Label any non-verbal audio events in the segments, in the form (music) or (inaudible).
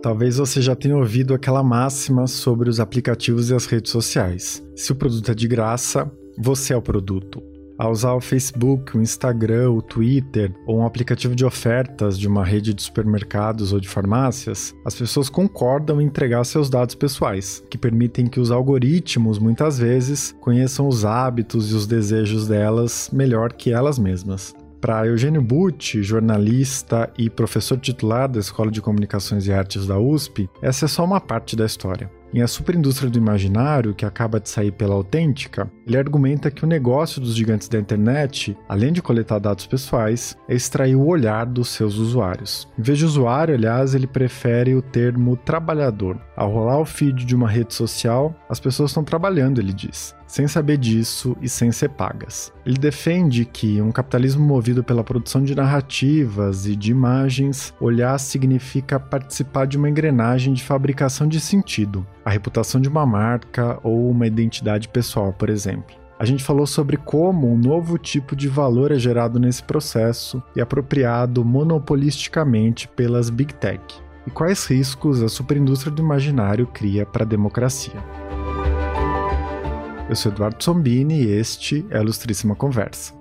Talvez você já tenha ouvido aquela máxima sobre os aplicativos e as redes sociais. Se o produto é de graça, você é o produto. Ao usar o Facebook, o Instagram, o Twitter ou um aplicativo de ofertas de uma rede de supermercados ou de farmácias, as pessoas concordam em entregar seus dados pessoais, que permitem que os algoritmos, muitas vezes, conheçam os hábitos e os desejos delas melhor que elas mesmas. Para Eugênio Butti, jornalista e professor titular da Escola de Comunicações e Artes da USP, essa é só uma parte da história. Em A Superindústria do Imaginário, que acaba de sair pela Autêntica, ele argumenta que o negócio dos gigantes da internet, além de coletar dados pessoais, é extrair o olhar dos seus usuários. Em vez de usuário, aliás, ele prefere o termo trabalhador. Ao rolar o feed de uma rede social, as pessoas estão trabalhando, ele diz sem saber disso e sem ser pagas. Ele defende que um capitalismo movido pela produção de narrativas e de imagens, olhar significa participar de uma engrenagem de fabricação de sentido, a reputação de uma marca ou uma identidade pessoal, por exemplo. A gente falou sobre como um novo tipo de valor é gerado nesse processo e apropriado monopolisticamente pelas big tech, e quais riscos a superindústria do imaginário cria para a democracia. Eu sou Eduardo Sombini e este é a Ilustríssima Conversa.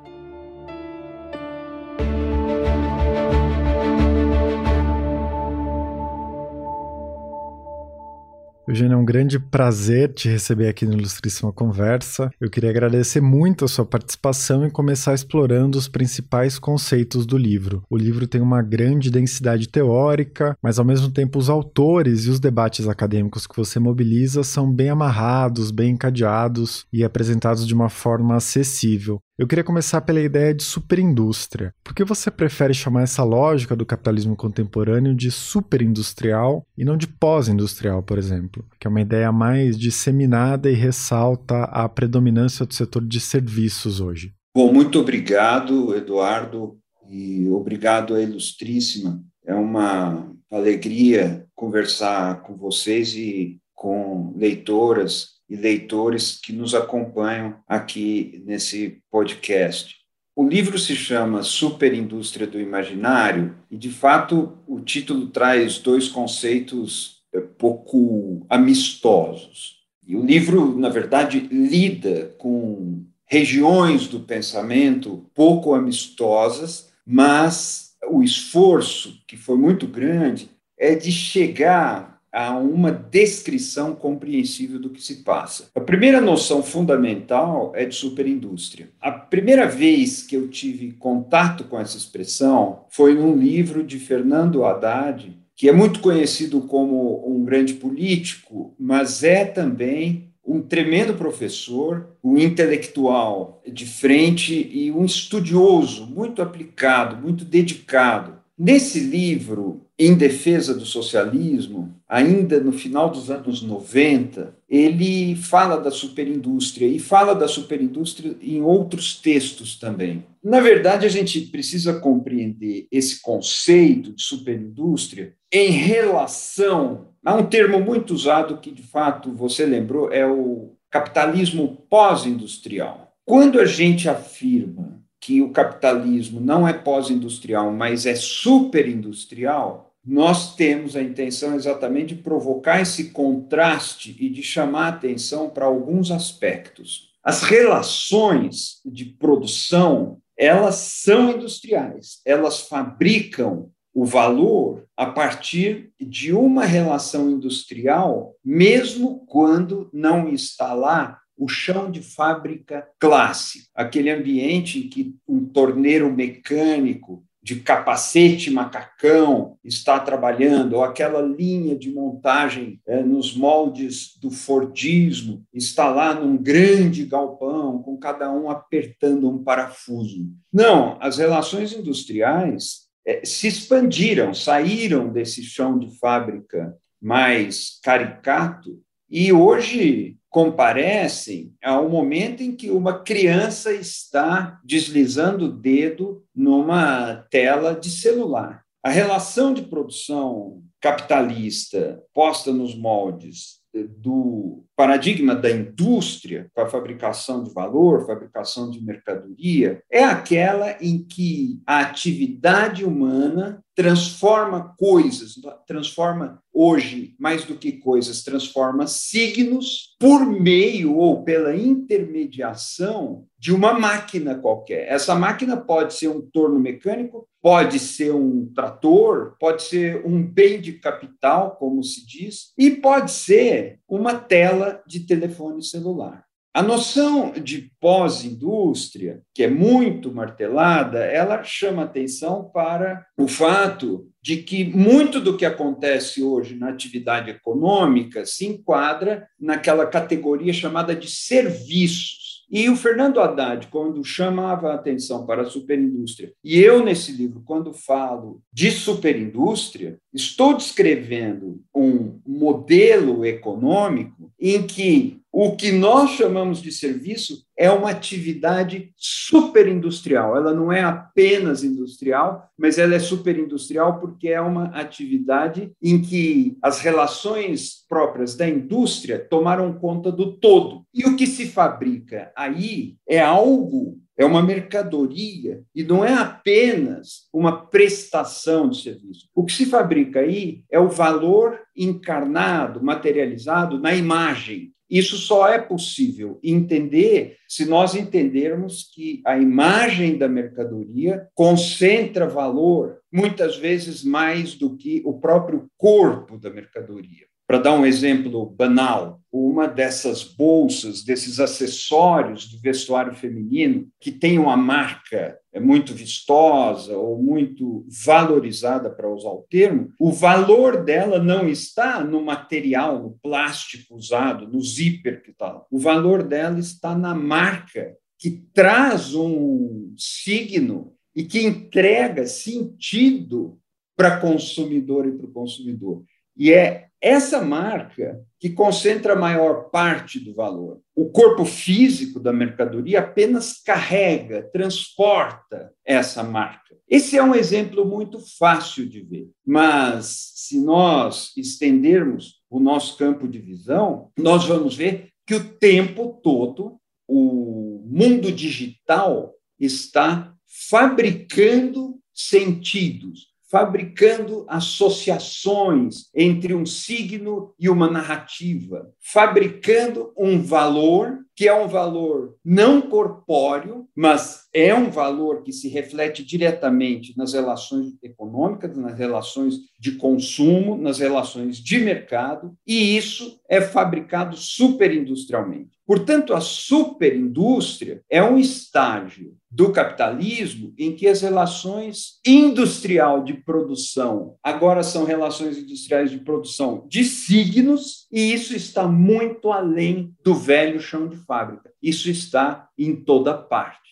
Eugênio, é um grande prazer te receber aqui no Ilustríssima Conversa. Eu queria agradecer muito a sua participação e começar explorando os principais conceitos do livro. O livro tem uma grande densidade teórica, mas ao mesmo tempo os autores e os debates acadêmicos que você mobiliza são bem amarrados, bem encadeados e apresentados de uma forma acessível. Eu queria começar pela ideia de superindústria. Por que você prefere chamar essa lógica do capitalismo contemporâneo de superindustrial e não de pós-industrial, por exemplo? Que é uma ideia mais disseminada e ressalta a predominância do setor de serviços hoje. Bom, muito obrigado, Eduardo, e obrigado à Ilustríssima. É uma alegria conversar com vocês e com leitoras e leitores que nos acompanham aqui nesse podcast. O livro se chama Superindústria do Imaginário e, de fato, o título traz dois conceitos eh, pouco amistosos. E o livro, na verdade, lida com regiões do pensamento pouco amistosas, mas o esforço, que foi muito grande, é de chegar a uma descrição compreensível do que se passa. A primeira noção fundamental é de superindústria. A primeira vez que eu tive contato com essa expressão foi num livro de Fernando Haddad, que é muito conhecido como um grande político, mas é também um tremendo professor, um intelectual de frente e um estudioso muito aplicado, muito dedicado. Nesse livro, em defesa do socialismo, ainda no final dos anos 90, ele fala da superindústria e fala da superindústria em outros textos também. Na verdade, a gente precisa compreender esse conceito de superindústria em relação a um termo muito usado que, de fato, você lembrou, é o capitalismo pós-industrial. Quando a gente afirma que o capitalismo não é pós-industrial, mas é superindustrial, nós temos a intenção exatamente de provocar esse contraste e de chamar atenção para alguns aspectos. As relações de produção, elas são industriais, elas fabricam o valor a partir de uma relação industrial, mesmo quando não está lá o chão de fábrica clássico, aquele ambiente em que um torneiro mecânico de capacete macacão está trabalhando, ou aquela linha de montagem é, nos moldes do Fordismo está lá num grande galpão, com cada um apertando um parafuso. Não, as relações industriais é, se expandiram, saíram desse chão de fábrica mais caricato e hoje comparecem ao momento em que uma criança está deslizando o dedo numa tela de celular. A relação de produção capitalista posta nos moldes do paradigma da indústria, com a fabricação de valor, fabricação de mercadoria, é aquela em que a atividade humana transforma coisas, transforma hoje, mais do que coisas, transforma signos por meio ou pela intermediação de uma máquina qualquer. Essa máquina pode ser um torno mecânico, pode ser um trator, pode ser um bem de capital, como se diz, e pode ser uma tela de telefone celular. A noção de pós-indústria, que é muito martelada, ela chama atenção para o fato de que muito do que acontece hoje na atividade econômica se enquadra naquela categoria chamada de serviços. E o Fernando Haddad, quando chamava a atenção para a superindústria, e eu, nesse livro, quando falo de superindústria, estou descrevendo um modelo econômico em que o que nós chamamos de serviço é uma atividade superindustrial. Ela não é apenas industrial, mas ela é superindustrial porque é uma atividade em que as relações próprias da indústria tomaram conta do todo. E o que se fabrica aí é algo é uma mercadoria e não é apenas uma prestação de serviço. O que se fabrica aí é o valor encarnado, materializado na imagem. Isso só é possível entender se nós entendermos que a imagem da mercadoria concentra valor, muitas vezes mais do que o próprio corpo da mercadoria. Para dar um exemplo banal, uma dessas bolsas, desses acessórios do vestuário feminino que tem uma marca muito vistosa ou muito valorizada, para usar o termo, o valor dela não está no material, no plástico usado, no zíper que está. O valor dela está na marca que traz um signo e que entrega sentido para a consumidora e para o consumidor. E é essa marca que concentra a maior parte do valor. O corpo físico da mercadoria apenas carrega, transporta essa marca. Esse é um exemplo muito fácil de ver, mas se nós estendermos o nosso campo de visão, nós vamos ver que o tempo todo o mundo digital está fabricando sentidos, fabricando associações entre um signo e uma narrativa, fabricando um valor que é um valor não corpóreo, mas é um valor que se reflete diretamente nas relações econômicas, nas relações de consumo, nas relações de mercado, e isso é fabricado superindustrialmente. Portanto, a superindústria é um estágio do capitalismo em que as relações industrial de produção agora são relações industriais de produção de signos, e isso está muito além do velho chão de fábrica. Isso está em toda parte.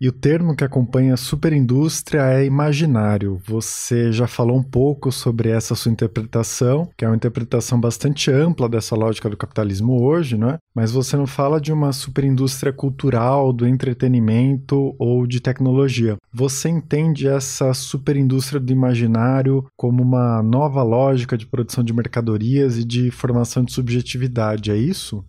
E o termo que acompanha superindústria é imaginário. Você já falou um pouco sobre essa sua interpretação, que é uma interpretação bastante ampla dessa lógica do capitalismo hoje, não é? Mas você não fala de uma superindústria cultural, do entretenimento ou de tecnologia. Você entende essa superindústria do imaginário como uma nova lógica de produção de mercadorias e de formação de subjetividade, é isso?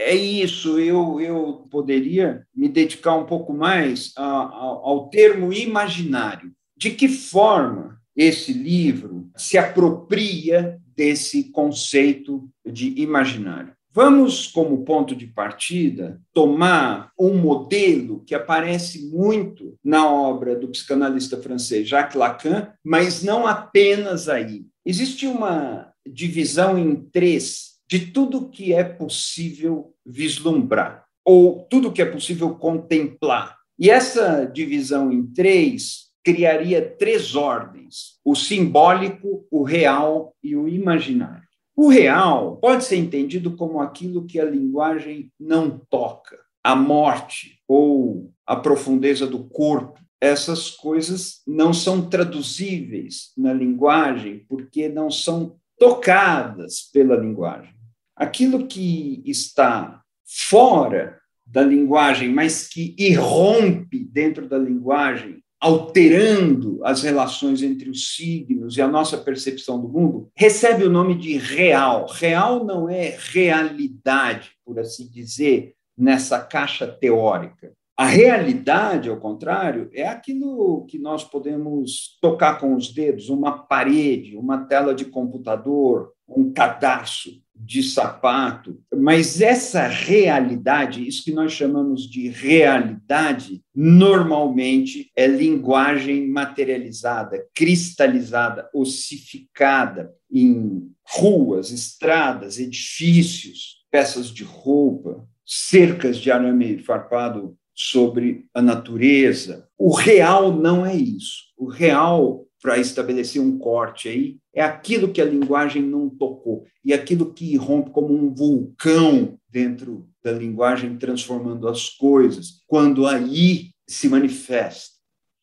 É isso, eu, eu poderia me dedicar um pouco mais a, a, ao termo imaginário. De que forma esse livro se apropria desse conceito de imaginário? Vamos, como ponto de partida, tomar um modelo que aparece muito na obra do psicanalista francês Jacques Lacan, mas não apenas aí. Existe uma divisão em três de tudo que é possível vislumbrar, ou tudo que é possível contemplar. E essa divisão em três criaria três ordens: o simbólico, o real e o imaginário. O real pode ser entendido como aquilo que a linguagem não toca, a morte ou a profundeza do corpo. Essas coisas não são traduzíveis na linguagem porque não são tocadas pela linguagem aquilo que está fora da linguagem, mas que irrompe dentro da linguagem alterando as relações entre os signos e a nossa percepção do mundo, recebe o nome de real. Real não é realidade, por assim dizer, nessa caixa teórica. A realidade, ao contrário, é aquilo que nós podemos tocar com os dedos, uma parede, uma tela de computador, um cadastro de sapato. Mas essa realidade, isso que nós chamamos de realidade, normalmente é linguagem materializada, cristalizada, ossificada em ruas, estradas, edifícios, peças de roupa, cercas de arame farpado sobre a natureza. O real não é isso. O real, para estabelecer um corte aí, é aquilo que a linguagem não tocou e aquilo que rompe como um vulcão dentro da linguagem, transformando as coisas, quando aí se manifesta.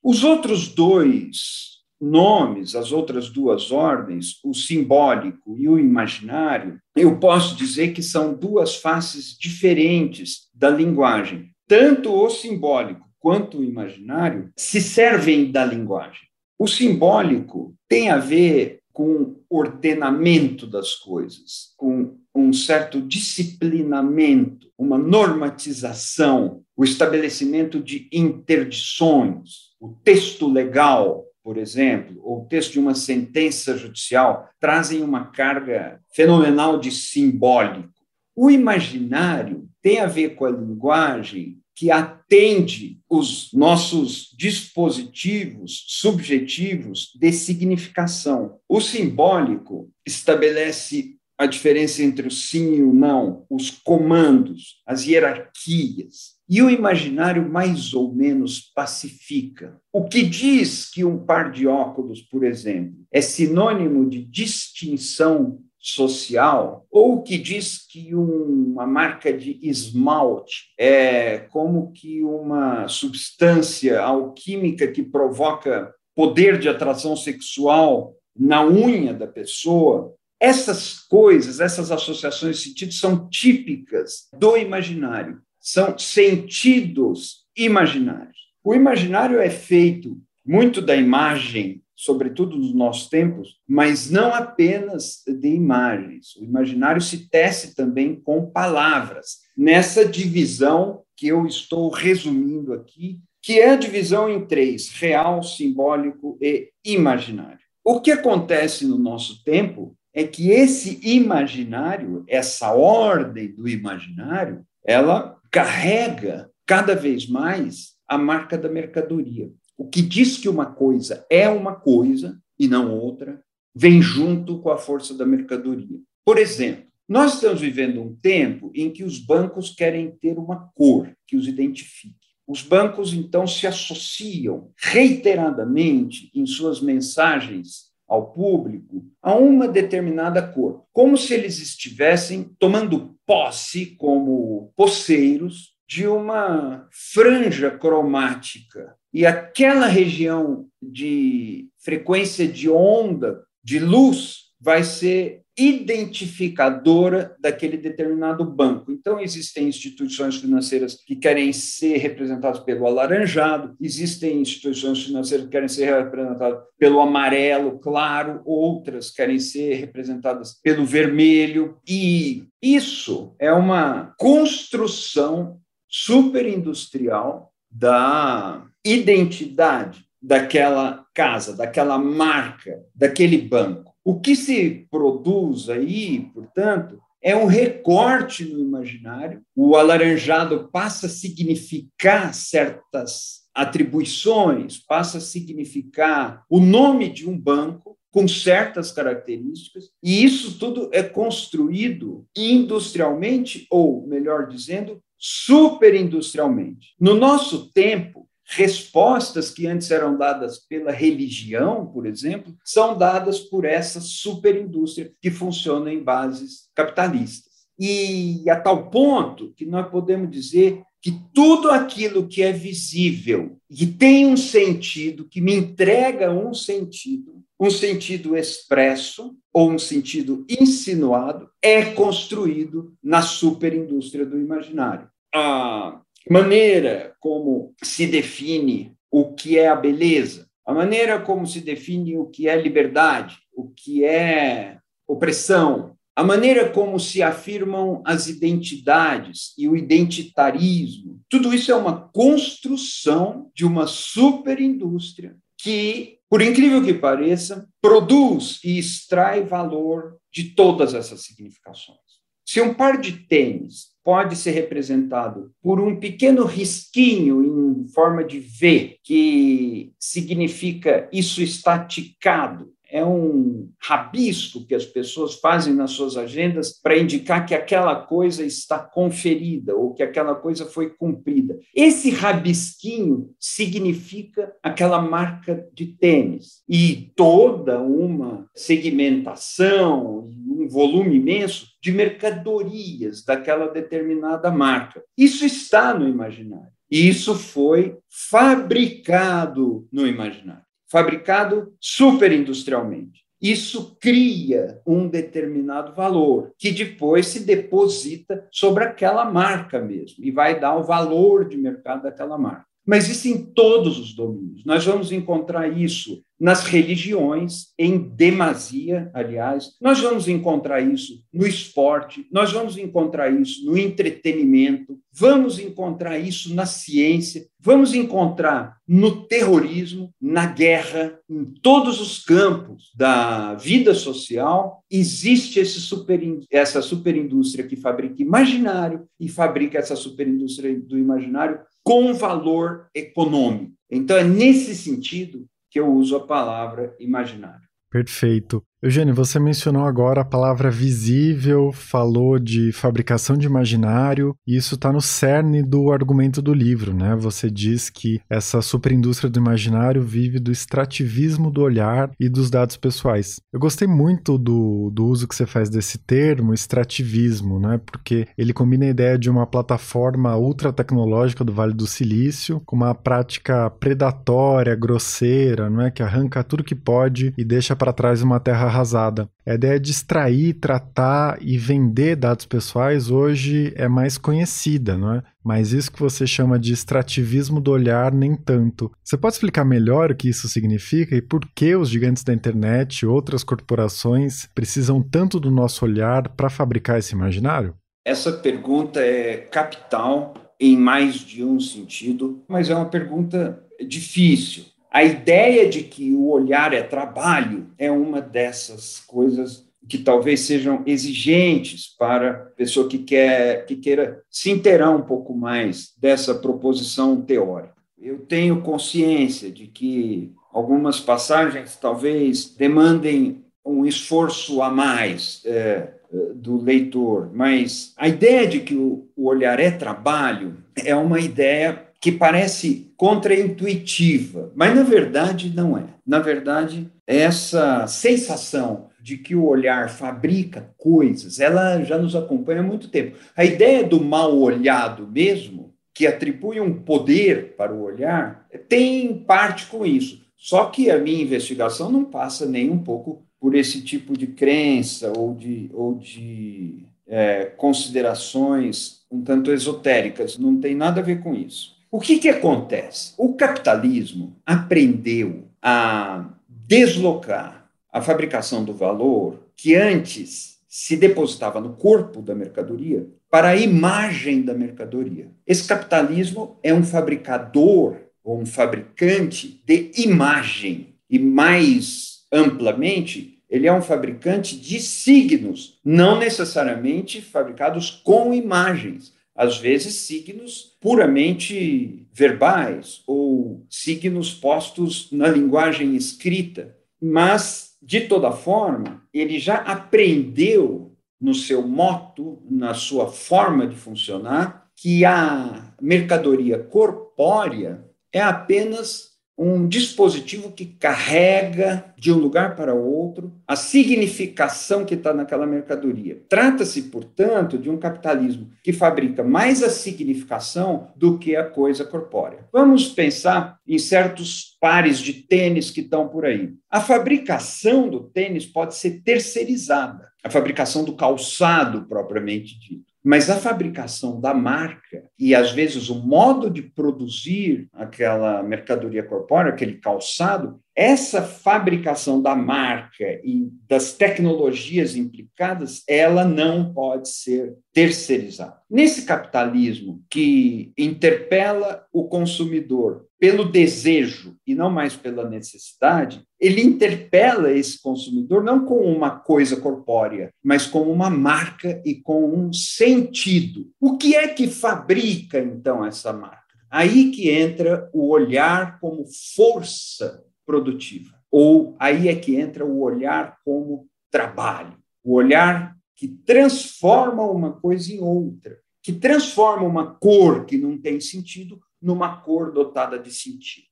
Os outros dois nomes, as outras duas ordens, o simbólico e o imaginário, eu posso dizer que são duas faces diferentes da linguagem tanto o simbólico quanto o imaginário se servem da linguagem. O simbólico tem a ver com ordenamento das coisas, com um certo disciplinamento, uma normatização, o estabelecimento de interdições, o texto legal, por exemplo, ou o texto de uma sentença judicial, trazem uma carga fenomenal de simbólico. O imaginário tem a ver com a linguagem que atende os nossos dispositivos subjetivos de significação. O simbólico estabelece a diferença entre o sim e o não, os comandos, as hierarquias. E o imaginário, mais ou menos, pacifica. O que diz que um par de óculos, por exemplo, é sinônimo de distinção social, ou que diz que uma marca de esmalte é como que uma substância alquímica que provoca poder de atração sexual na unha da pessoa. Essas coisas, essas associações de sentido são típicas do imaginário, são sentidos imaginários. O imaginário é feito muito da imagem sobretudo nos nossos tempos, mas não apenas de imagens. O imaginário se tece também com palavras, nessa divisão que eu estou resumindo aqui, que é a divisão em três: real, simbólico e imaginário. O que acontece no nosso tempo é que esse imaginário, essa ordem do imaginário, ela carrega cada vez mais a marca da mercadoria. O que diz que uma coisa é uma coisa e não outra, vem junto com a força da mercadoria. Por exemplo, nós estamos vivendo um tempo em que os bancos querem ter uma cor que os identifique. Os bancos, então, se associam reiteradamente em suas mensagens ao público a uma determinada cor, como se eles estivessem tomando posse como poceiros de uma franja cromática e aquela região de frequência de onda, de luz, vai ser identificadora daquele determinado banco. Então, existem instituições financeiras que querem ser representadas pelo alaranjado, existem instituições financeiras que querem ser representadas pelo amarelo claro, outras querem ser representadas pelo vermelho, e isso é uma construção superindustrial da identidade daquela casa, daquela marca, daquele banco. O que se produz aí, portanto, é um recorte no imaginário. O alaranjado passa a significar certas atribuições, passa a significar o nome de um banco com certas características, e isso tudo é construído industrialmente, ou, melhor dizendo, superindustrialmente. No nosso tempo, respostas que antes eram dadas pela religião, por exemplo, são dadas por essa superindústria que funciona em bases capitalistas. E a tal ponto que nós podemos dizer que tudo aquilo que é visível e tem um sentido, que me entrega um sentido, um sentido expresso ou um sentido insinuado, é construído na superindústria do imaginário. A maneira como se define o que é a beleza, a maneira como se define o que é liberdade, o que é opressão, a maneira como se afirmam as identidades e o identitarismo, tudo isso é uma construção de uma superindústria que, por incrível que pareça, produz e extrai valor de todas essas significações. Se um par de tênis pode ser representado por um pequeno risquinho em forma de V, que significa isso está ticado, é um rabisco que as pessoas fazem nas suas agendas para indicar que aquela coisa está conferida ou que aquela coisa foi cumprida. Esse rabisquinho significa aquela marca de tênis e toda uma segmentação, um volume imenso de mercadorias daquela determinada marca. Isso está no imaginário. E isso foi fabricado no imaginário fabricado superindustrialmente. Isso cria um determinado valor, que depois se deposita sobre aquela marca mesmo, e vai dar o valor de mercado daquela marca. Mas isso em todos os domínios. Nós vamos encontrar isso nas religiões, em demasia, aliás. Nós vamos encontrar isso no esporte, nós vamos encontrar isso no entretenimento, vamos encontrar isso na ciência, vamos encontrar no terrorismo, na guerra, em todos os campos da vida social. Existe super, essa superindústria que fabrica imaginário e fabrica essa superindústria do imaginário com valor econômico. Então, é nesse sentido que eu uso a palavra imaginário. Perfeito. Eugênio, você mencionou agora a palavra visível, falou de fabricação de imaginário, e isso está no cerne do argumento do livro, né? Você diz que essa superindústria do imaginário vive do extrativismo do olhar e dos dados pessoais. Eu gostei muito do, do uso que você faz desse termo, extrativismo, né? Porque ele combina a ideia de uma plataforma ultra tecnológica do Vale do Silício com uma prática predatória, grosseira, não é? Que arranca tudo que pode e deixa para trás uma terra arrasada. A ideia de extrair, tratar e vender dados pessoais hoje é mais conhecida, não é? Mas isso que você chama de extrativismo do olhar, nem tanto. Você pode explicar melhor o que isso significa e por que os gigantes da internet e outras corporações precisam tanto do nosso olhar para fabricar esse imaginário? Essa pergunta é capital em mais de um sentido, mas é uma pergunta difícil a ideia de que o olhar é trabalho é uma dessas coisas que talvez sejam exigentes para a pessoa que quer que queira se inteirar um pouco mais dessa proposição teórica. Eu tenho consciência de que algumas passagens talvez demandem um esforço a mais é, do leitor, mas a ideia de que o olhar é trabalho é uma ideia que parece contraintuitiva, mas na verdade não é. Na verdade, essa sensação de que o olhar fabrica coisas, ela já nos acompanha há muito tempo. A ideia do mal olhado mesmo, que atribui um poder para o olhar, tem parte com isso. Só que a minha investigação não passa nem um pouco por esse tipo de crença ou de, ou de é, considerações um tanto esotéricas. Não tem nada a ver com isso. O que, que acontece? O capitalismo aprendeu a deslocar a fabricação do valor, que antes se depositava no corpo da mercadoria, para a imagem da mercadoria. Esse capitalismo é um fabricador ou um fabricante de imagem, e mais amplamente, ele é um fabricante de signos, não necessariamente fabricados com imagens às vezes signos puramente verbais ou signos postos na linguagem escrita, mas de toda forma, ele já aprendeu no seu moto, na sua forma de funcionar, que a mercadoria corpórea é apenas um dispositivo que carrega de um lugar para outro a significação que está naquela mercadoria. Trata-se, portanto, de um capitalismo que fabrica mais a significação do que a coisa corpórea. Vamos pensar em certos pares de tênis que estão por aí. A fabricação do tênis pode ser terceirizada, a fabricação do calçado propriamente dito. Mas a fabricação da marca e, às vezes, o modo de produzir aquela mercadoria corpórea, aquele calçado, essa fabricação da marca e das tecnologias implicadas, ela não pode ser terceirizada. Nesse capitalismo que interpela o consumidor pelo desejo e não mais pela necessidade, ele interpela esse consumidor não com uma coisa corpórea, mas com uma marca e com um sentido. O que é que fabrica, então, essa marca? Aí que entra o olhar como força produtiva. Ou aí é que entra o olhar como trabalho, o olhar que transforma uma coisa em outra, que transforma uma cor que não tem sentido numa cor dotada de sentido.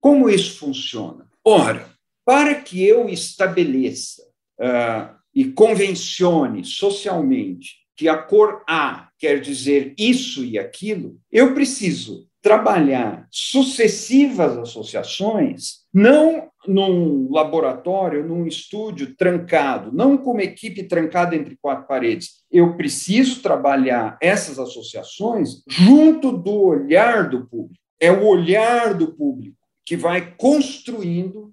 Como isso funciona? Ora, para que eu estabeleça uh, e convencione socialmente que a cor A quer dizer isso e aquilo, eu preciso trabalhar sucessivas associações, não num laboratório, num estúdio trancado, não com uma equipe trancada entre quatro paredes. Eu preciso trabalhar essas associações junto do olhar do público. É o olhar do público que vai construindo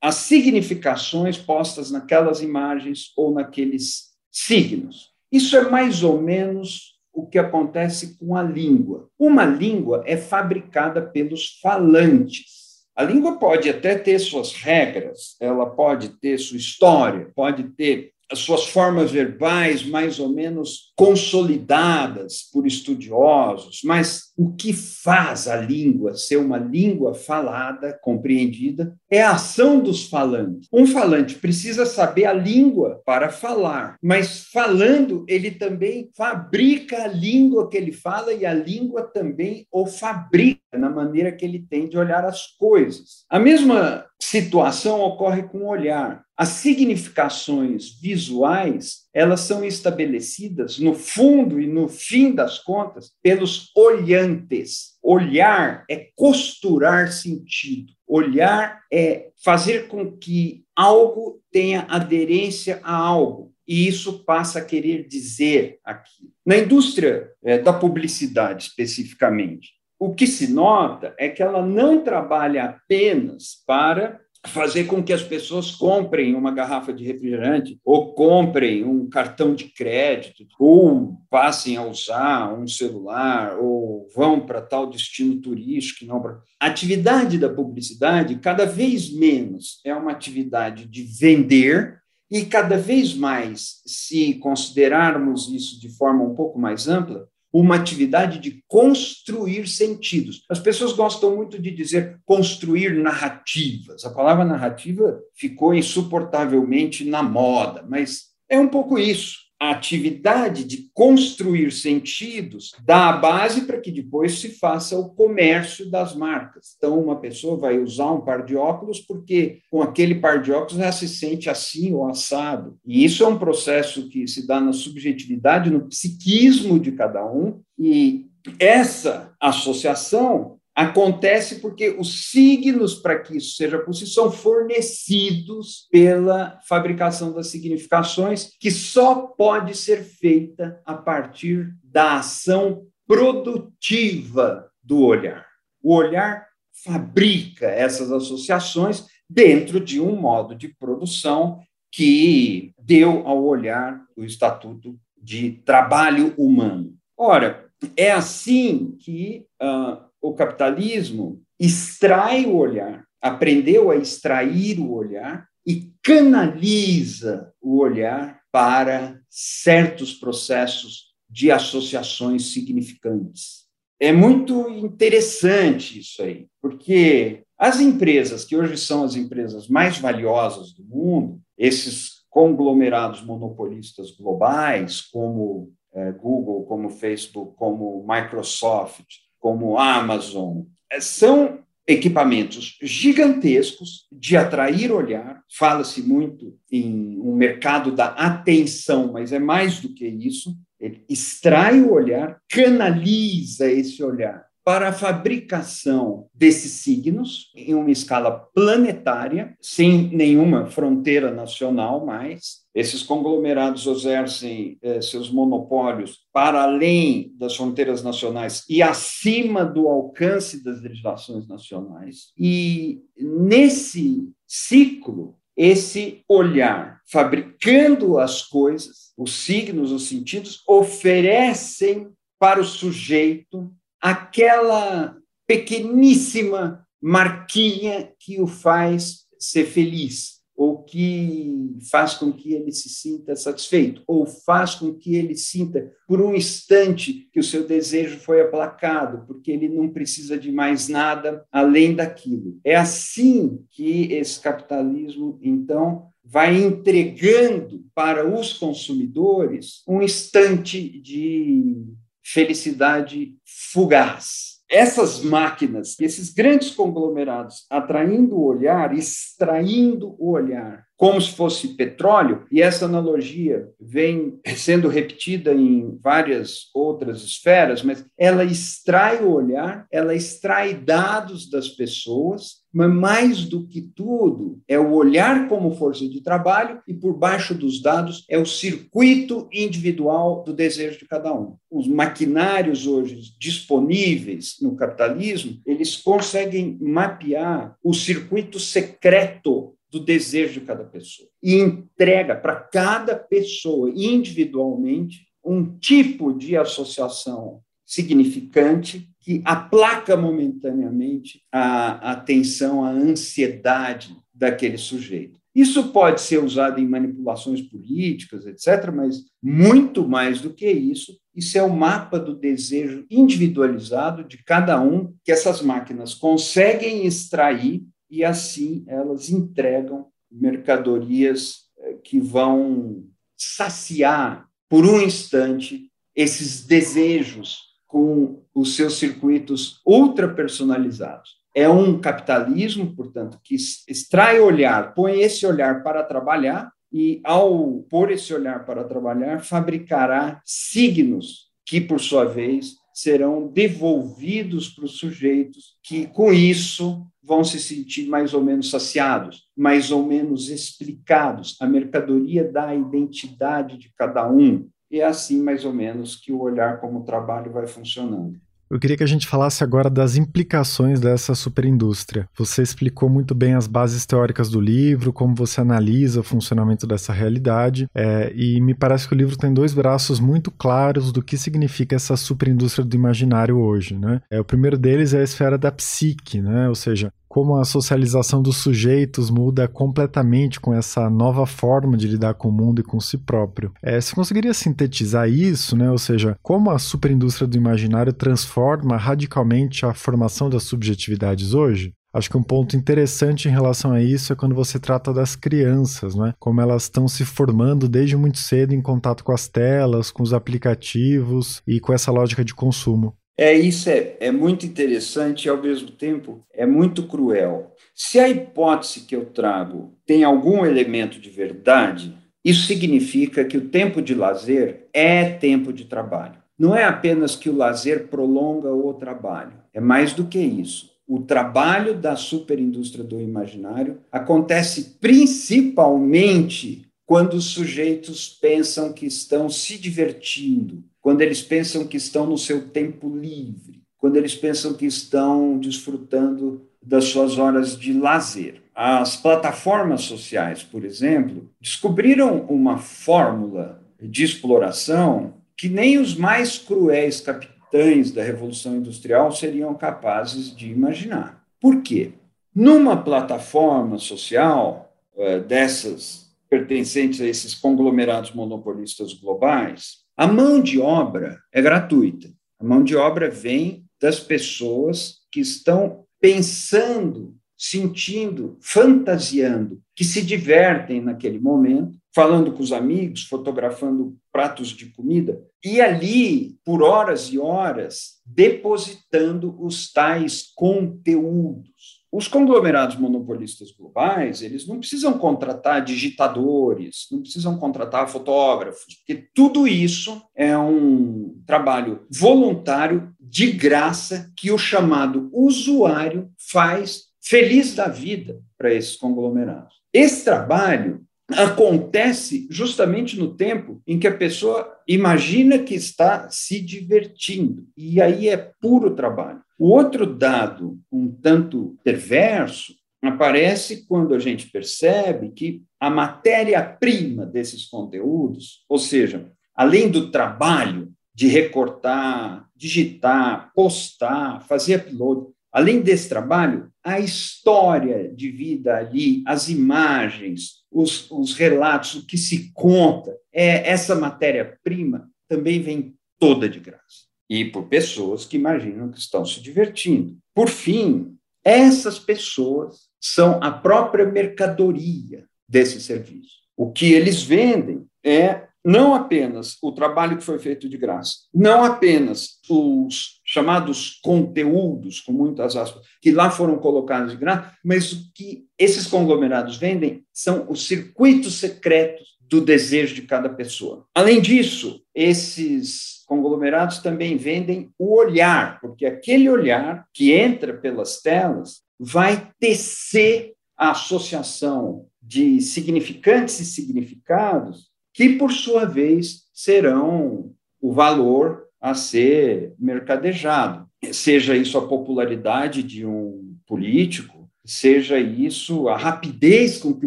as significações postas naquelas imagens ou naqueles signos. Isso é mais ou menos o que acontece com a língua. Uma língua é fabricada pelos falantes. A língua pode até ter suas regras, ela pode ter sua história, pode ter as suas formas verbais mais ou menos consolidadas por estudiosos, mas o que faz a língua ser uma língua falada, compreendida, é a ação dos falantes. Um falante precisa saber a língua para falar, mas falando, ele também fabrica a língua que ele fala e a língua também o fabrica na maneira que ele tem de olhar as coisas. A mesma situação ocorre com o olhar. As significações visuais, elas são estabelecidas no fundo e no fim das contas pelos olhantes. Olhar é costurar sentido. Olhar é fazer com que algo tenha aderência a algo. E isso passa a querer dizer aqui. Na indústria é, da publicidade, especificamente, o que se nota é que ela não trabalha apenas para fazer com que as pessoas comprem uma garrafa de refrigerante ou comprem um cartão de crédito ou passem a usar um celular ou vão para tal destino turístico não a atividade da publicidade cada vez menos é uma atividade de vender e cada vez mais se considerarmos isso de forma um pouco mais ampla uma atividade de construir sentidos. As pessoas gostam muito de dizer construir narrativas. A palavra narrativa ficou insuportavelmente na moda, mas é um pouco isso a atividade de construir sentidos dá a base para que depois se faça o comércio das marcas. Então, uma pessoa vai usar um par de óculos porque com aquele par de óculos ela se sente assim ou assado. E isso é um processo que se dá na subjetividade, no psiquismo de cada um. E essa associação Acontece porque os signos para que isso seja possível são fornecidos pela fabricação das significações, que só pode ser feita a partir da ação produtiva do olhar. O olhar fabrica essas associações dentro de um modo de produção que deu ao olhar o Estatuto de Trabalho Humano. Ora, é assim que. Uh, o capitalismo extrai o olhar, aprendeu a extrair o olhar e canaliza o olhar para certos processos de associações significantes. É muito interessante isso aí, porque as empresas que hoje são as empresas mais valiosas do mundo, esses conglomerados monopolistas globais, como é, Google, como Facebook, como Microsoft, como Amazon, é, são equipamentos gigantescos de atrair olhar. Fala-se muito em um mercado da atenção, mas é mais do que isso. Ele extrai o olhar, canaliza esse olhar para a fabricação desses signos em uma escala planetária, sem nenhuma fronteira nacional mais. Esses conglomerados exercem eh, seus monopólios para além das fronteiras nacionais e acima do alcance das legislações nacionais. E nesse ciclo, esse olhar, fabricando as coisas, os signos, os sentidos, oferecem para o sujeito aquela pequeníssima marquinha que o faz ser feliz, ou que faz com que ele se sinta satisfeito, ou faz com que ele sinta por um instante que o seu desejo foi aplacado, porque ele não precisa de mais nada além daquilo. É assim que esse capitalismo, então, vai entregando para os consumidores um instante de felicidade fugaz. Essas máquinas, esses grandes conglomerados atraindo o olhar, extraindo o olhar como se fosse petróleo, e essa analogia vem sendo repetida em várias outras esferas, mas ela extrai o olhar, ela extrai dados das pessoas, mas mais do que tudo, é o olhar como força de trabalho e por baixo dos dados é o circuito individual do desejo de cada um. Os maquinários hoje disponíveis no capitalismo, eles conseguem mapear o circuito secreto do desejo de cada pessoa e entrega para cada pessoa individualmente um tipo de associação significante que aplaca momentaneamente a atenção, a ansiedade daquele sujeito. Isso pode ser usado em manipulações políticas, etc., mas muito mais do que isso, isso é o mapa do desejo individualizado de cada um que essas máquinas conseguem extrair e assim elas entregam mercadorias eh, que vão saciar por um instante esses desejos com os seus circuitos ultra personalizados. É um capitalismo, portanto, que extrai olhar, põe esse olhar para trabalhar e, ao pôr esse olhar para trabalhar, fabricará signos que, por sua vez, serão devolvidos para os sujeitos que, com isso, vão se sentir mais ou menos saciados, mais ou menos explicados. A mercadoria dá a identidade de cada um. E é assim, mais ou menos, que o olhar como trabalho vai funcionando. Eu queria que a gente falasse agora das implicações dessa superindústria. Você explicou muito bem as bases teóricas do livro, como você analisa o funcionamento dessa realidade, é, e me parece que o livro tem dois braços muito claros do que significa essa superindústria do imaginário hoje. Né? É, o primeiro deles é a esfera da psique, né? ou seja, como a socialização dos sujeitos muda completamente com essa nova forma de lidar com o mundo e com si próprio. É, você conseguiria sintetizar isso, né? ou seja, como a superindústria do imaginário transforma radicalmente a formação das subjetividades hoje? Acho que um ponto interessante em relação a isso é quando você trata das crianças, né? Como elas estão se formando desde muito cedo em contato com as telas, com os aplicativos e com essa lógica de consumo. É, isso é, é muito interessante e, ao mesmo tempo, é muito cruel. Se a hipótese que eu trago tem algum elemento de verdade, isso significa que o tempo de lazer é tempo de trabalho. Não é apenas que o lazer prolonga o trabalho, é mais do que isso. O trabalho da superindústria do imaginário acontece principalmente quando os sujeitos pensam que estão se divertindo, quando eles pensam que estão no seu tempo livre, quando eles pensam que estão desfrutando das suas horas de lazer. As plataformas sociais, por exemplo, descobriram uma fórmula de exploração que nem os mais cruéis capitães da Revolução Industrial seriam capazes de imaginar. Por quê? Numa plataforma social eh, dessas pertencentes a esses conglomerados monopolistas globais, a mão de obra é gratuita. A mão de obra vem das pessoas que estão pensando, sentindo, fantasiando, que se divertem naquele momento, falando com os amigos, fotografando pratos de comida, e ali, por horas e horas, depositando os tais conteúdos. Os conglomerados monopolistas globais, eles não precisam contratar digitadores, não precisam contratar fotógrafos, porque tudo isso é um trabalho voluntário de graça que o chamado usuário faz feliz da vida para esses conglomerados. Esse trabalho acontece justamente no tempo em que a pessoa imagina que está se divertindo, e aí é puro trabalho. O outro dado, um tanto perverso, aparece quando a gente percebe que a matéria-prima desses conteúdos, ou seja, além do trabalho de recortar, digitar, postar, fazer upload, além desse trabalho, a história de vida ali, as imagens, os, os relatos, o que se conta, é essa matéria-prima também vem toda de graça. E por pessoas que imaginam que estão se divertindo. Por fim, essas pessoas são a própria mercadoria desse serviço. O que eles vendem é não apenas o trabalho que foi feito de graça, não apenas os chamados conteúdos, com muitas aspas, que lá foram colocados de graça, mas o que esses conglomerados vendem são os circuitos secretos do desejo de cada pessoa. Além disso, esses conglomerados também vendem o olhar, porque aquele olhar que entra pelas telas vai tecer a associação de significantes e significados que, por sua vez, serão o valor a ser mercadejado. Seja isso a popularidade de um político, seja isso a rapidez com que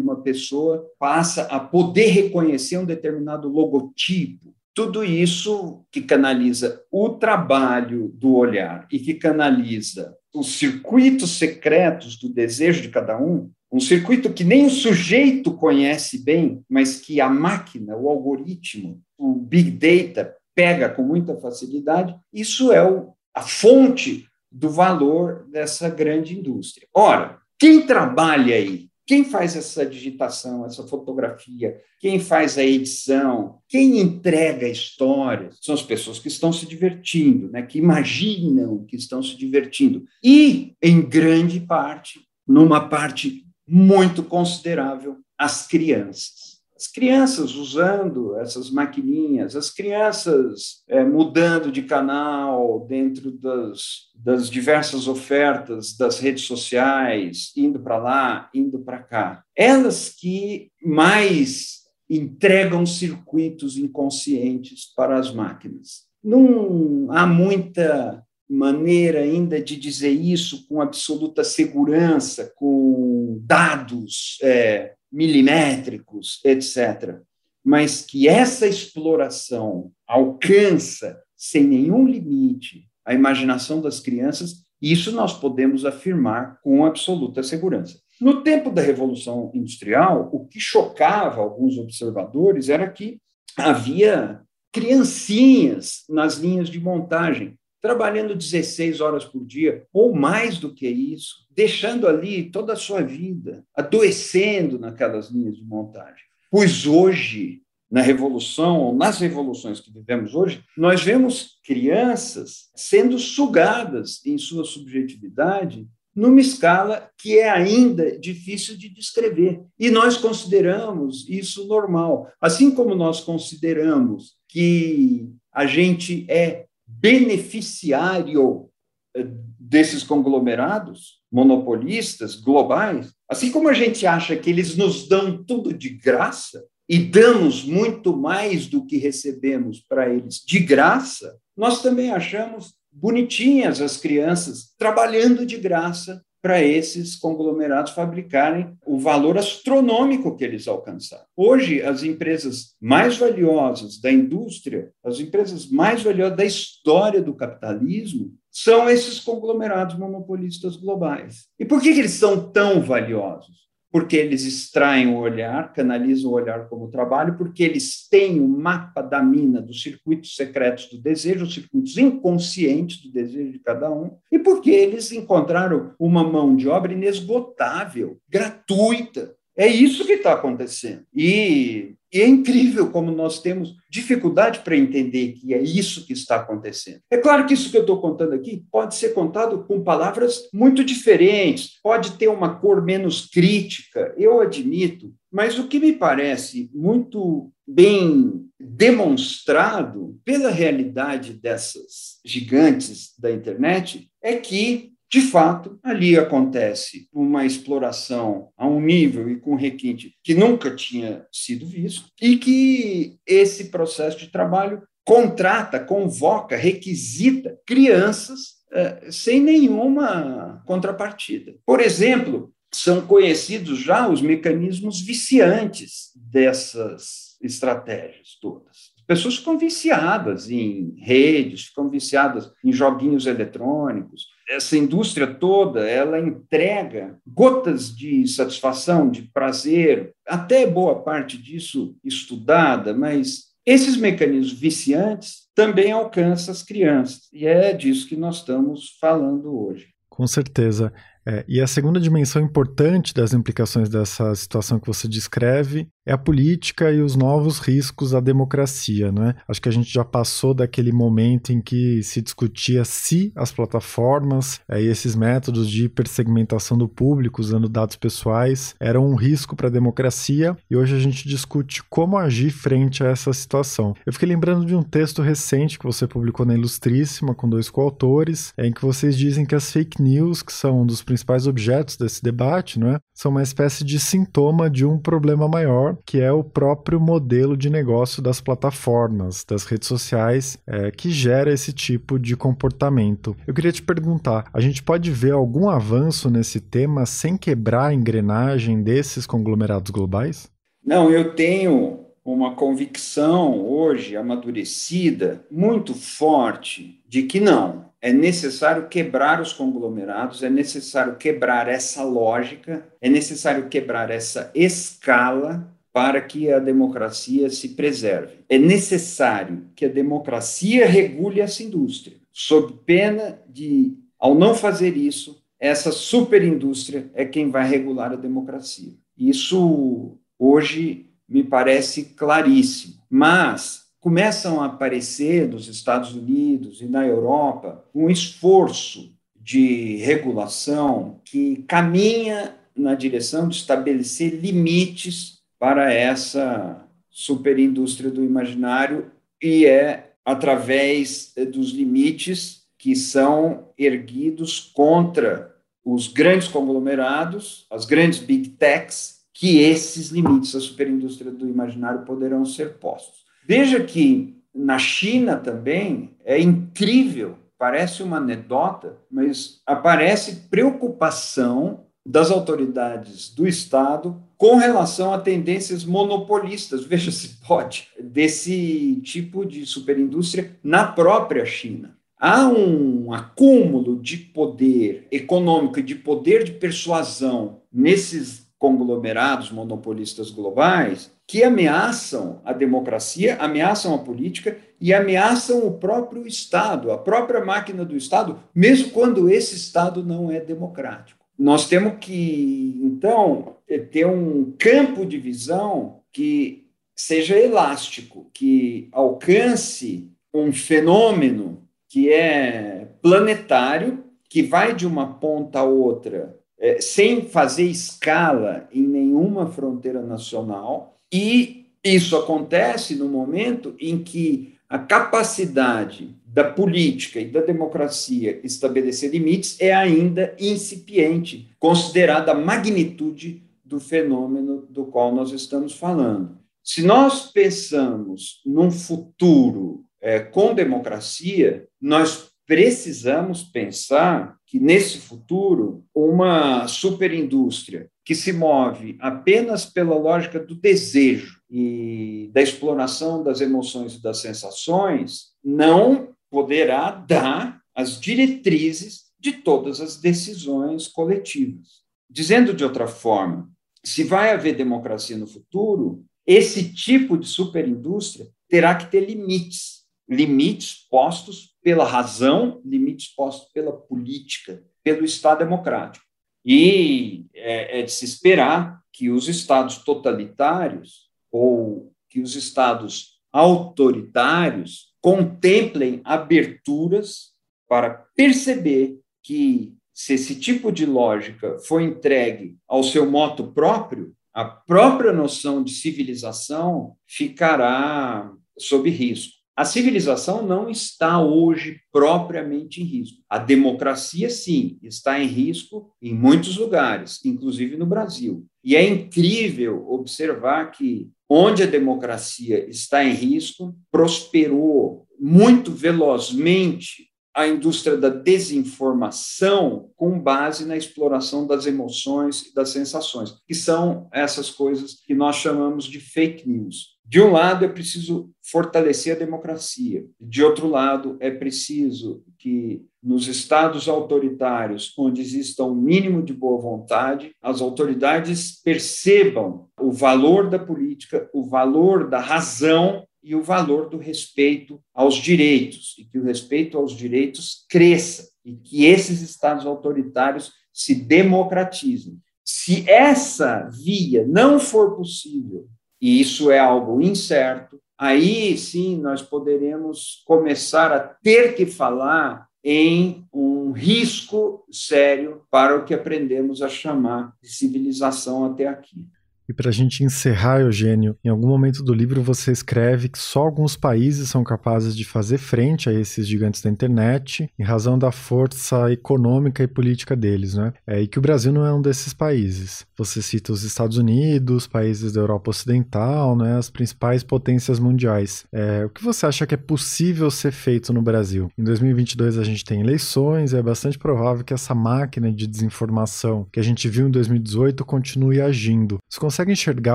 uma pessoa passa a poder reconhecer um determinado logotipo. Tudo isso que canaliza o trabalho do olhar e que canaliza os circuitos secretos do desejo de cada um, um circuito que nem o sujeito conhece bem, mas que a máquina, o algoritmo, o big data pega com muita facilidade, isso é o, a fonte do valor dessa grande indústria. Ora, quem trabalha aí? Quem faz essa digitação, essa fotografia? Quem faz a edição? Quem entrega a história? São as pessoas que estão se divertindo, né? que imaginam que estão se divertindo. E, em grande parte, numa parte muito considerável as crianças. As crianças usando essas maquininhas, as crianças é, mudando de canal dentro das, das diversas ofertas das redes sociais, indo para lá, indo para cá. Elas que mais entregam circuitos inconscientes para as máquinas. Não há muita maneira ainda de dizer isso com absoluta segurança, com dados é, milimétricos, etc. Mas que essa exploração alcança sem nenhum limite a imaginação das crianças, isso nós podemos afirmar com absoluta segurança. No tempo da Revolução Industrial, o que chocava alguns observadores era que havia criancinhas nas linhas de montagem, trabalhando 16 horas por dia, ou mais do que isso, deixando ali toda a sua vida, adoecendo naquelas linhas de montagem. Pois hoje, na revolução, nas revoluções que vivemos hoje, nós vemos crianças sendo sugadas em sua subjetividade numa escala que é ainda difícil de descrever. E nós consideramos isso normal. Assim como nós consideramos que a gente é beneficiário eh, desses conglomerados monopolistas globais, assim como a gente acha que eles nos dão tudo de graça e damos muito mais do que recebemos para eles de graça, nós também achamos bonitinhas as crianças trabalhando de graça para esses conglomerados fabricarem o valor astronômico que eles alcançaram. Hoje, as empresas mais valiosas da indústria, as empresas mais valiosas da história do capitalismo, são esses conglomerados monopolistas globais. E por que, que eles são tão valiosos? Porque eles extraem o olhar, canalizam o olhar como trabalho, porque eles têm o mapa da mina dos circuitos secretos do desejo, os circuitos inconscientes do desejo de cada um, e porque eles encontraram uma mão de obra inesgotável, gratuita. É isso que está acontecendo. E E é incrível como nós temos dificuldade para entender que é isso que está acontecendo. É claro que isso que eu estou contando aqui pode ser contado com palavras muito diferentes, pode ter uma cor menos crítica, eu admito, mas o que me parece muito bem demonstrado pela realidade dessas gigantes da internet é que de fato, ali acontece uma exploração a um nível e com requinte que nunca tinha sido visto, e que esse processo de trabalho contrata, convoca, requisita crianças eh, sem nenhuma contrapartida. Por exemplo, são conhecidos já os mecanismos viciantes dessas estratégias todas pessoas ficam viciadas em redes, ficam viciadas em joguinhos eletrônicos, essa indústria toda, ela entrega gotas de satisfação, de prazer, até boa parte disso estudada, mas esses mecanismos viciantes também alcançam as crianças, e é disso que nós estamos falando hoje. Com certeza. É, e a segunda dimensão importante das implicações dessa situação que você descreve é a política e os novos riscos à democracia, não é? Acho que a gente já passou daquele momento em que se discutia se as plataformas é, e esses métodos de hipersegmentação do público usando dados pessoais eram um risco para a democracia e hoje a gente discute como agir frente a essa situação. Eu fiquei lembrando de um texto recente que você publicou na Ilustríssima com dois coautores, em que vocês dizem que as fake news, que são um dos principais objetos desse debate, não é? são uma espécie de sintoma de um problema maior, que é o próprio modelo de negócio das plataformas, das redes sociais, é, que gera esse tipo de comportamento. Eu queria te perguntar: a gente pode ver algum avanço nesse tema sem quebrar a engrenagem desses conglomerados globais? Não, eu tenho uma convicção hoje amadurecida muito forte de que não. É necessário quebrar os conglomerados, é necessário quebrar essa lógica, é necessário quebrar essa escala para que a democracia se preserve. É necessário que a democracia regule essa indústria, sob pena de, ao não fazer isso, essa superindústria é quem vai regular a democracia. Isso hoje me parece claríssimo. Mas começam a aparecer nos Estados Unidos e na Europa um esforço de regulação que caminha na direção de estabelecer limites para essa superindústria do imaginário e é através dos limites que são erguidos contra os grandes conglomerados, as grandes big techs, que esses limites à superindústria do imaginário poderão ser postos. Veja que na China também é incrível, parece uma anedota, mas aparece preocupação das autoridades do Estado com relação a tendências monopolistas, (laughs) veja se pode, desse tipo de superindústria na própria China. Há um acúmulo de poder econômico e de poder de persuasão nesses conglomerados monopolistas globais que ameaçam a democracia, ameaçam a política e ameaçam o próprio Estado, a própria máquina do Estado, mesmo quando esse Estado não é democrático. Nós temos que, então, ter um campo de visão que seja elástico, que alcance um fenômeno que é planetário, que vai de uma ponta a outra é, sem fazer escala em nenhuma fronteira nacional, e isso acontece no momento em que a capacidade da política e da democracia estabelecer limites é ainda incipiente, considerada a magnitude do fenômeno do qual nós estamos falando. Se nós pensamos num futuro é, com democracia, nós precisamos pensar que nesse futuro uma superindústria que se move apenas pela lógica do desejo e da exploração das emoções e das sensações não poderá dar as diretrizes de todas as decisões coletivas. Dizendo de outra forma, se vai haver democracia no futuro, esse tipo de superindústria terá que ter limites limites postos pela razão, limites postos pela política, pelo Estado democrático. E é, é de se esperar que os Estados totalitários, ou que os estados autoritários contemplem aberturas para perceber que, se esse tipo de lógica for entregue ao seu moto próprio, a própria noção de civilização ficará sob risco. A civilização não está hoje propriamente em risco. A democracia, sim, está em risco em muitos lugares, inclusive no Brasil. E é incrível observar que, onde a democracia está em risco, prosperou muito velozmente a indústria da desinformação com base na exploração das emoções e das sensações, que são essas coisas que nós chamamos de fake news. De um lado, é preciso fortalecer a democracia, de outro lado, é preciso que nos estados autoritários, onde exista um mínimo de boa vontade, as autoridades percebam o valor da política, o valor da razão e o valor do respeito aos direitos, e que o respeito aos direitos cresça, e que esses estados autoritários se democratizem. Se essa via não for possível, e isso é algo incerto, aí sim nós poderemos começar a ter que falar em um risco sério para o que aprendemos a chamar de civilização até aqui. E para a gente encerrar, Eugênio, em algum momento do livro você escreve que só alguns países são capazes de fazer frente a esses gigantes da internet em razão da força econômica e política deles, né? É, e que o Brasil não é um desses países. Você cita os Estados Unidos, países da Europa Ocidental, né, as principais potências mundiais. É, o que você acha que é possível ser feito no Brasil? Em 2022 a gente tem eleições e é bastante provável que essa máquina de desinformação que a gente viu em 2018 continue agindo. Você consegue enxergar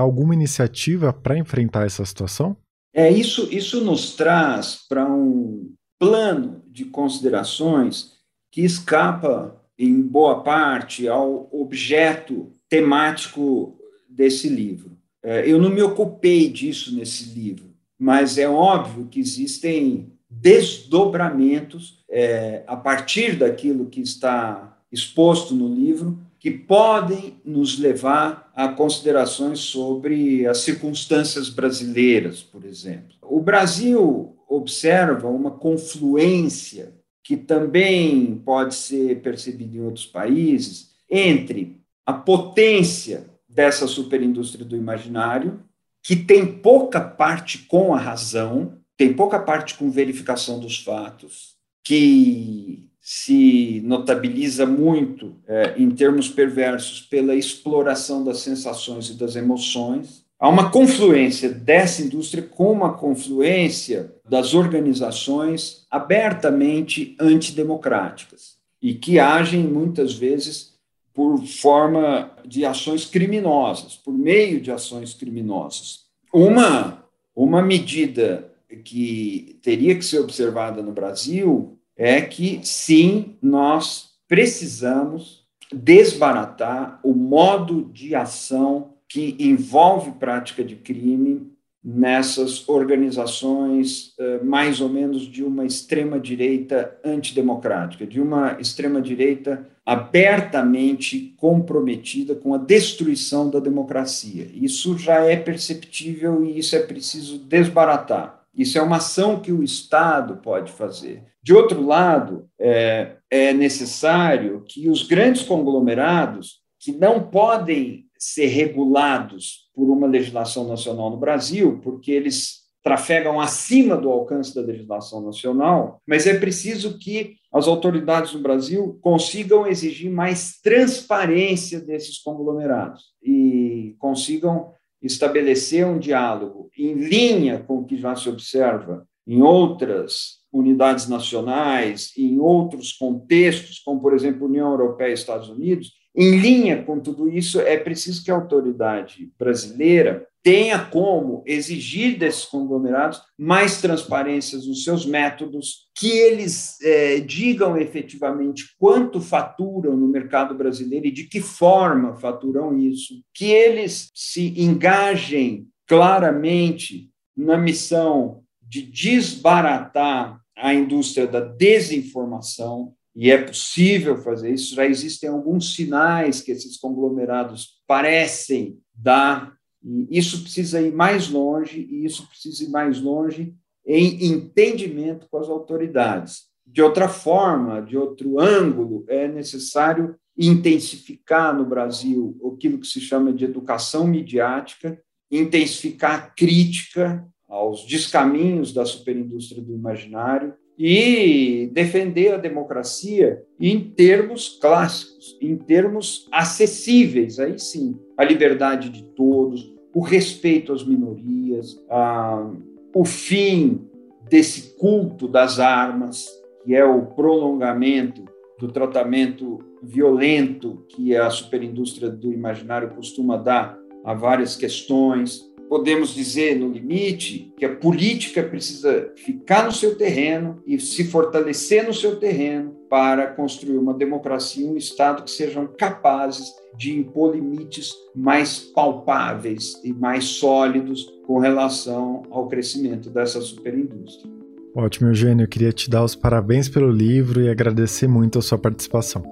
alguma iniciativa para enfrentar essa situação? É isso, isso nos traz para um plano de considerações que escapa em boa parte ao objeto temático desse livro. É, eu não me ocupei disso nesse livro, mas é óbvio que existem desdobramentos é, a partir daquilo que está exposto no livro que podem nos levar a considerações sobre as circunstâncias brasileiras, por exemplo. O Brasil observa uma confluência que também pode ser percebida em outros países entre a potência dessa superindústria do imaginário, que tem pouca parte com a razão, tem pouca parte com verificação dos fatos, que se notabiliza muito, é, em termos perversos, pela exploração das sensações e das emoções. Há uma confluência dessa indústria com uma confluência das organizações abertamente antidemocráticas e que agem muitas vezes por forma de ações criminosas, por meio de ações criminosas. Uma, uma medida que teria que ser observada no Brasil é que sim, nós precisamos desbaratar o modo de ação que envolve prática de crime nessas organizações eh, mais ou menos de uma extrema direita antidemocrática, de uma extrema direita abertamente comprometida com a destruição da democracia. Isso já é perceptível e isso é preciso desbaratar. Isso é uma ação que o Estado pode fazer. De outro lado, é, é necessário que os grandes conglomerados, que não podem ser regulados por uma legislação nacional no Brasil, porque eles trafegam acima do alcance da legislação nacional, mas é preciso que as autoridades no Brasil consigam exigir mais transparência desses conglomerados e consigam estabelecer um diálogo em linha com o que já se observa em outras unidades nacionais, em outros contextos, como, por exemplo, União Europeia e Estados Unidos, em linha com tudo isso, é preciso que a autoridade brasileira tenha como exigir desses conglomerados mais transparências nos seus métodos, que eles é, digam efetivamente quanto faturam no mercado brasileiro e de que forma faturam isso, que eles se engajem claramente na missão de desbaratar a indústria da desinformação, e é possível fazer isso, já existem alguns sinais que esses conglomerados parecem dar E isso precisa ir mais longe, e isso precisa ir mais longe em entendimento com as autoridades. De outra forma, de outro ângulo, é necessário intensificar no Brasil aquilo que se chama de educação midiática, intensificar a crítica aos descaminhos da superindústria do imaginário e defender a democracia em termos clássicos, em termos acessíveis, aí sim, a liberdade de todos, o respeito às minorias, a, o fim desse culto das armas, que é o prolongamento do tratamento violento que a superindústria do imaginário costuma dar a várias questões. Podemos dizer, no limite, que a política precisa ficar no seu terreno e se fortalecer no seu terreno para construir uma democracia e um Estado que sejam capazes de impor limites mais palpáveis e mais sólidos com relação ao crescimento dessa superindústria. Ótimo, Eugênio. Eu queria te dar os parabéns pelo livro e agradecer muito a sua participação.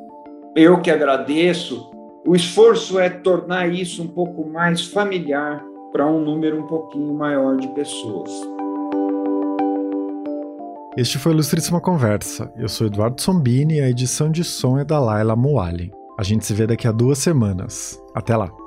Eu que agradeço. O esforço é tornar isso um pouco mais familiar para um número um pouquinho maior de pessoas. Este foi Ilustríssima Conversa. Eu sou Eduardo Sombini e a edição de som é da Laila Moali. A gente se vê daqui a duas semanas. Até lá!